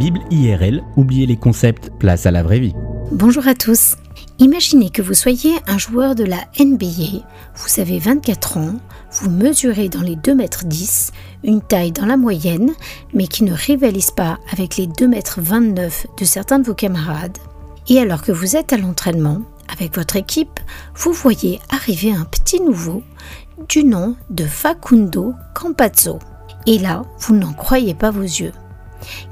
Bible IRL, oubliez les concepts, place à la vraie vie. Bonjour à tous. Imaginez que vous soyez un joueur de la NBA, vous avez 24 ans, vous mesurez dans les 2 mètres 10, une taille dans la moyenne, mais qui ne rivalise pas avec les 2 mètres 29 de certains de vos camarades. Et alors que vous êtes à l'entraînement, avec votre équipe, vous voyez arriver un petit nouveau du nom de Facundo Campazzo. Et là, vous n'en croyez pas vos yeux.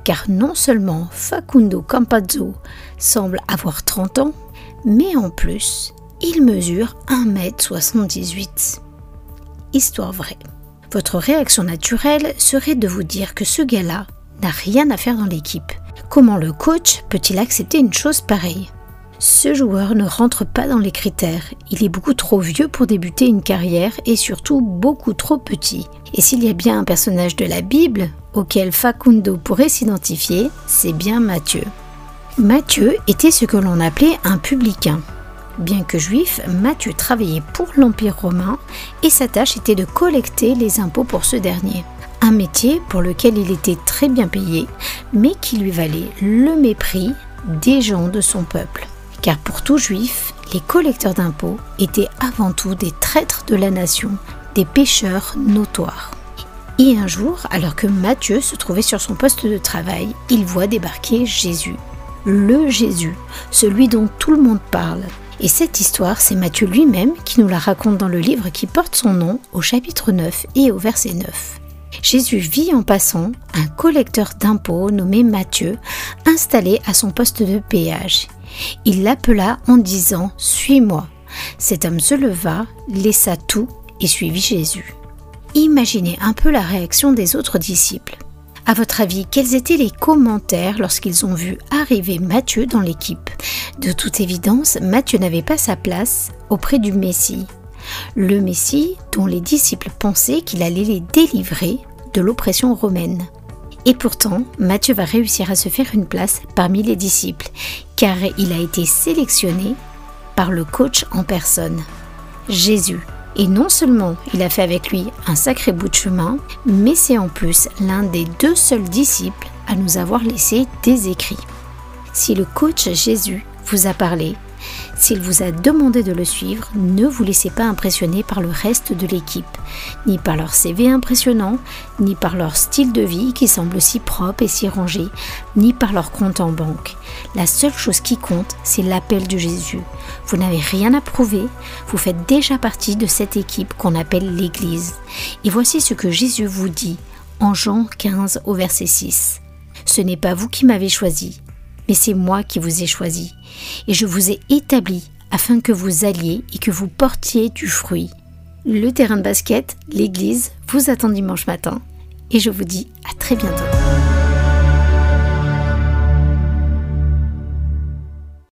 Car non seulement Facundo Campazzo semble avoir 30 ans, mais en plus, il mesure 1m78. Histoire vraie. Votre réaction naturelle serait de vous dire que ce gars-là n'a rien à faire dans l'équipe. Comment le coach peut-il accepter une chose pareille? Ce joueur ne rentre pas dans les critères. Il est beaucoup trop vieux pour débuter une carrière et surtout beaucoup trop petit. Et s'il y a bien un personnage de la Bible auquel Facundo pourrait s'identifier, c'est bien Matthieu. Matthieu était ce que l'on appelait un publicain. Bien que juif, Matthieu travaillait pour l'Empire romain et sa tâche était de collecter les impôts pour ce dernier. Un métier pour lequel il était très bien payé, mais qui lui valait le mépris des gens de son peuple car pour tout juif, les collecteurs d'impôts étaient avant tout des traîtres de la nation, des pécheurs notoires. Et un jour, alors que Matthieu se trouvait sur son poste de travail, il voit débarquer Jésus. Le Jésus, celui dont tout le monde parle. Et cette histoire, c'est Matthieu lui-même qui nous la raconte dans le livre qui porte son nom au chapitre 9 et au verset 9. Jésus vit en passant un collecteur d'impôts nommé Matthieu, installé à son poste de péage. Il l'appela en disant Suis-moi. Cet homme se leva, laissa tout et suivit Jésus. Imaginez un peu la réaction des autres disciples. À votre avis, quels étaient les commentaires lorsqu'ils ont vu arriver Matthieu dans l'équipe? De toute évidence, Matthieu n'avait pas sa place auprès du Messie. Le Messie dont les disciples pensaient qu'il allait les délivrer de l'oppression romaine. Et pourtant, Matthieu va réussir à se faire une place parmi les disciples, car il a été sélectionné par le coach en personne, Jésus. Et non seulement il a fait avec lui un sacré bout de chemin, mais c'est en plus l'un des deux seuls disciples à nous avoir laissé des écrits. Si le coach Jésus vous a parlé, s'il vous a demandé de le suivre, ne vous laissez pas impressionner par le reste de l'équipe, ni par leur CV impressionnant, ni par leur style de vie qui semble si propre et si rangé, ni par leur compte en banque. La seule chose qui compte, c'est l'appel de Jésus. Vous n'avez rien à prouver, vous faites déjà partie de cette équipe qu'on appelle l'Église. Et voici ce que Jésus vous dit en Jean 15 au verset 6. Ce n'est pas vous qui m'avez choisi, mais c'est moi qui vous ai choisi, et je vous ai établi afin que vous alliez et que vous portiez du fruit. Le terrain de basket, l'église, vous attend dimanche matin, et je vous dis à très bientôt.